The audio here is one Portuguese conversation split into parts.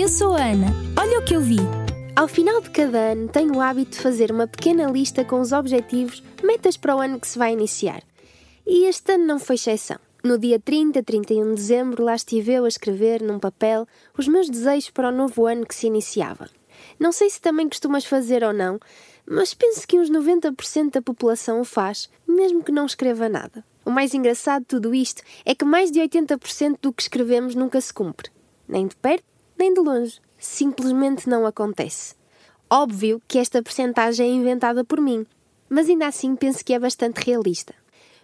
eu sou a Ana. Olha o que eu vi. Ao final de cada ano, tenho o hábito de fazer uma pequena lista com os objetivos, metas para o ano que se vai iniciar. E este ano não foi exceção. No dia 30, 31 de dezembro, lá estive eu a escrever num papel os meus desejos para o novo ano que se iniciava. Não sei se também costumas fazer ou não, mas penso que uns 90% da população o faz, mesmo que não escreva nada. O mais engraçado de tudo isto é que mais de 80% do que escrevemos nunca se cumpre. Nem de perto, nem de longe. Simplesmente não acontece. Óbvio que esta percentagem é inventada por mim, mas ainda assim penso que é bastante realista.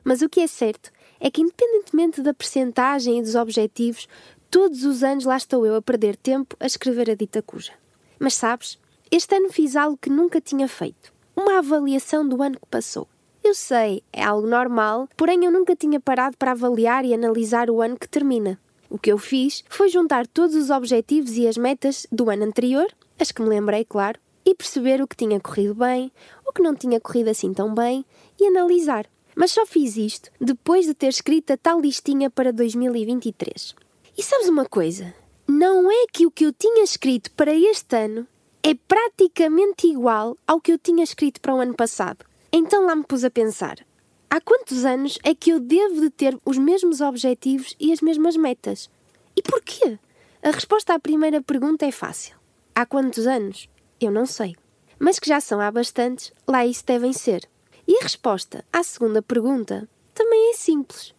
Mas o que é certo é que, independentemente da percentagem e dos objetivos, todos os anos lá estou eu a perder tempo a escrever a dita cuja. Mas sabes, este ano fiz algo que nunca tinha feito: uma avaliação do ano que passou. Eu sei, é algo normal, porém eu nunca tinha parado para avaliar e analisar o ano que termina. O que eu fiz foi juntar todos os objetivos e as metas do ano anterior, as que me lembrei, claro, e perceber o que tinha corrido bem, o que não tinha corrido assim tão bem e analisar. Mas só fiz isto depois de ter escrito a tal listinha para 2023. E sabes uma coisa? Não é que o que eu tinha escrito para este ano é praticamente igual ao que eu tinha escrito para o ano passado. Então lá me pus a pensar: há quantos anos é que eu devo de ter os mesmos objetivos e as mesmas metas? E porquê? A resposta à primeira pergunta é fácil. Há quantos anos? Eu não sei. Mas que já são há bastantes, lá isso devem ser. E a resposta à segunda pergunta também é simples.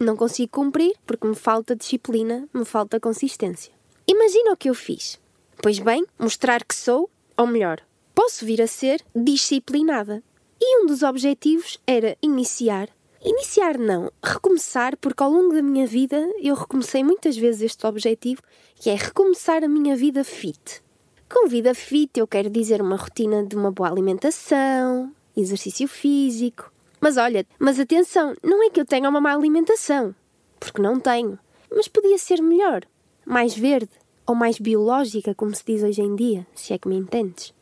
Não consigo cumprir porque me falta disciplina, me falta consistência. Imagina o que eu fiz. Pois bem, mostrar que sou, ou melhor, posso vir a ser disciplinada. E um dos objetivos era iniciar. Iniciar não, recomeçar, porque ao longo da minha vida eu recomecei muitas vezes este objetivo, que é recomeçar a minha vida fit. Com vida fit eu quero dizer uma rotina de uma boa alimentação, exercício físico. Mas olha, mas atenção, não é que eu tenha uma má alimentação, porque não tenho, mas podia ser melhor, mais verde ou mais biológica, como se diz hoje em dia, se é que me entendes.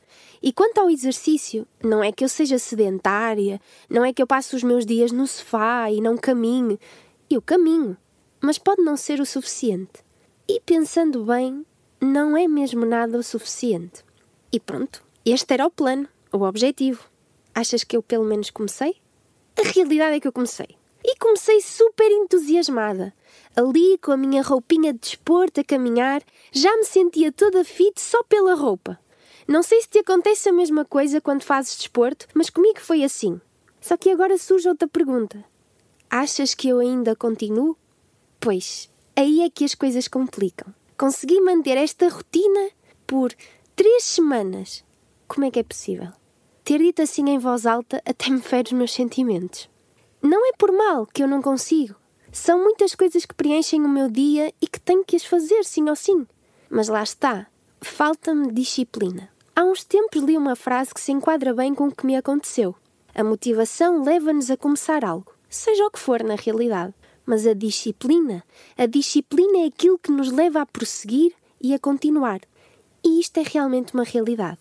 E quanto ao exercício, não é que eu seja sedentária, não é que eu passe os meus dias no sofá e não caminhe. Eu caminho, mas pode não ser o suficiente. E pensando bem, não é mesmo nada o suficiente. E pronto, este era o plano, o objetivo. Achas que eu pelo menos comecei? A realidade é que eu comecei. E comecei super entusiasmada. Ali, com a minha roupinha de desporto a caminhar, já me sentia toda fit só pela roupa. Não sei se te acontece a mesma coisa quando fazes desporto, mas comigo foi assim. Só que agora surge outra pergunta. Achas que eu ainda continuo? Pois, aí é que as coisas complicam. Consegui manter esta rotina por três semanas. Como é que é possível? Ter dito assim em voz alta até me fere os meus sentimentos. Não é por mal que eu não consigo. São muitas coisas que preenchem o meu dia e que tenho que as fazer, sim ou sim. Mas lá está. Falta-me disciplina. Há uns tempos li uma frase que se enquadra bem com o que me aconteceu. A motivação leva-nos a começar algo, seja o que for na realidade. Mas a disciplina, a disciplina é aquilo que nos leva a prosseguir e a continuar. E isto é realmente uma realidade.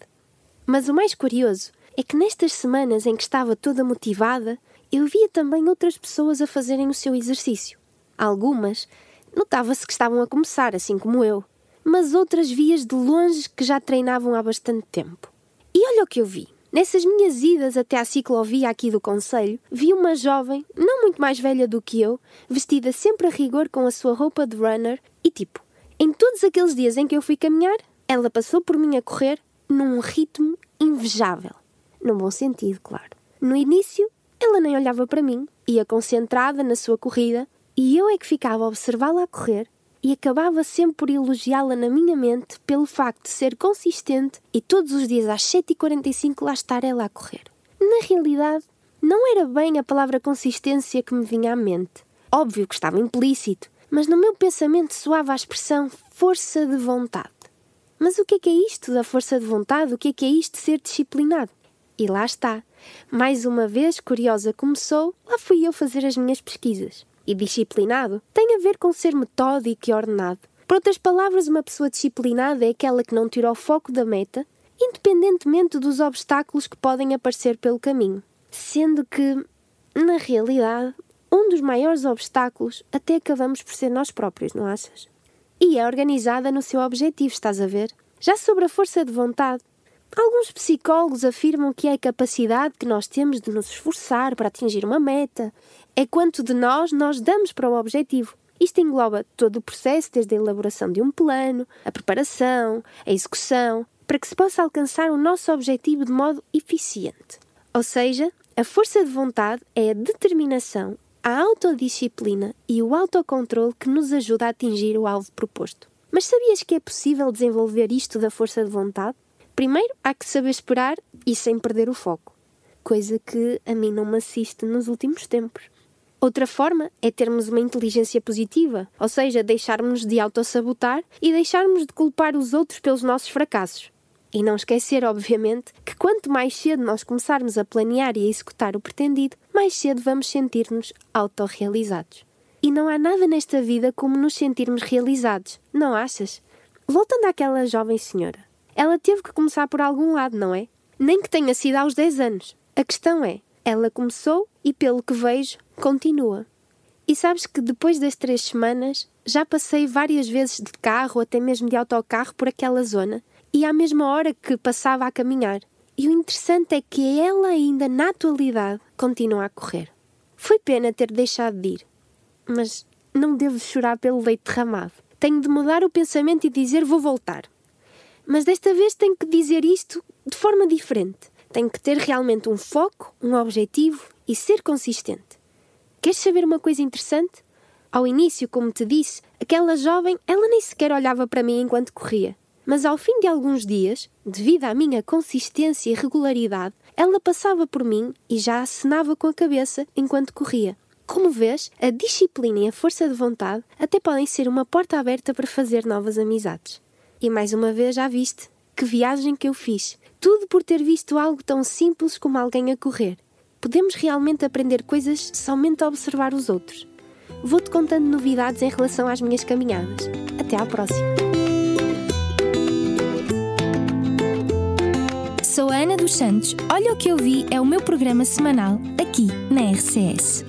Mas o mais curioso é que nestas semanas em que estava toda motivada, eu via também outras pessoas a fazerem o seu exercício. Algumas notava-se que estavam a começar, assim como eu, mas outras vias de longe que já treinavam há bastante tempo. E olha o que eu vi. Nessas minhas idas até à ciclovia aqui do Conselho, vi uma jovem, não muito mais velha do que eu, vestida sempre a rigor com a sua roupa de runner e tipo, em todos aqueles dias em que eu fui caminhar, ela passou por mim a correr num ritmo invejável. Num bom sentido, claro. No início, ela nem olhava para mim, ia concentrada na sua corrida, e eu é que ficava a observá-la a correr e acabava sempre por elogiá-la na minha mente pelo facto de ser consistente e todos os dias às 7h45 lá estar ela a correr. Na realidade, não era bem a palavra consistência que me vinha à mente. Óbvio que estava implícito, mas no meu pensamento soava a expressão força de vontade. Mas o que é que é isto da força de vontade? O que é que é isto de ser disciplinado? E lá está. Mais uma vez, curiosa como sou, lá fui eu fazer as minhas pesquisas e disciplinado tem a ver com ser metódico e ordenado. Por outras palavras, uma pessoa disciplinada é aquela que não tira o foco da meta, independentemente dos obstáculos que podem aparecer pelo caminho. Sendo que, na realidade, um dos maiores obstáculos até acabamos por ser nós próprios, não achas? e é organizada no seu objetivo, estás a ver? Já sobre a força de vontade, Alguns psicólogos afirmam que é a capacidade que nós temos de nos esforçar para atingir uma meta, é quanto de nós nós damos para o objetivo. Isto engloba todo o processo, desde a elaboração de um plano, a preparação, a execução, para que se possa alcançar o nosso objetivo de modo eficiente. Ou seja, a força de vontade é a determinação, a autodisciplina e o autocontrole que nos ajuda a atingir o alvo proposto. Mas sabias que é possível desenvolver isto da força de vontade? Primeiro, há que saber esperar e sem perder o foco, coisa que a mim não me assiste nos últimos tempos. Outra forma é termos uma inteligência positiva, ou seja, deixarmos de autossabotar e deixarmos de culpar os outros pelos nossos fracassos. E não esquecer, obviamente, que quanto mais cedo nós começarmos a planear e a executar o pretendido, mais cedo vamos sentir-nos autorrealizados. E não há nada nesta vida como nos sentirmos realizados, não achas? Voltando àquela jovem senhora. Ela teve que começar por algum lado, não é? Nem que tenha sido aos 10 anos. A questão é, ela começou e, pelo que vejo, continua. E sabes que depois das três semanas já passei várias vezes de carro, até mesmo de autocarro, por aquela zona, e à mesma hora que passava a caminhar. E o interessante é que ela ainda, na atualidade, continua a correr. Foi pena ter deixado de ir, mas não devo chorar pelo leite derramado. Tenho de mudar o pensamento e dizer vou voltar. Mas desta vez tenho que dizer isto de forma diferente. Tenho que ter realmente um foco, um objetivo e ser consistente. Queres saber uma coisa interessante? Ao início, como te disse, aquela jovem, ela nem sequer olhava para mim enquanto corria. Mas ao fim de alguns dias, devido à minha consistência e regularidade, ela passava por mim e já acenava com a cabeça enquanto corria. Como vês, a disciplina e a força de vontade até podem ser uma porta aberta para fazer novas amizades. E mais uma vez já viste que viagem que eu fiz. Tudo por ter visto algo tão simples como alguém a correr. Podemos realmente aprender coisas somente a observar os outros. Vou-te contando novidades em relação às minhas caminhadas. Até à próxima! Sou a Ana dos Santos. Olha o que eu vi é o meu programa semanal aqui na RCS.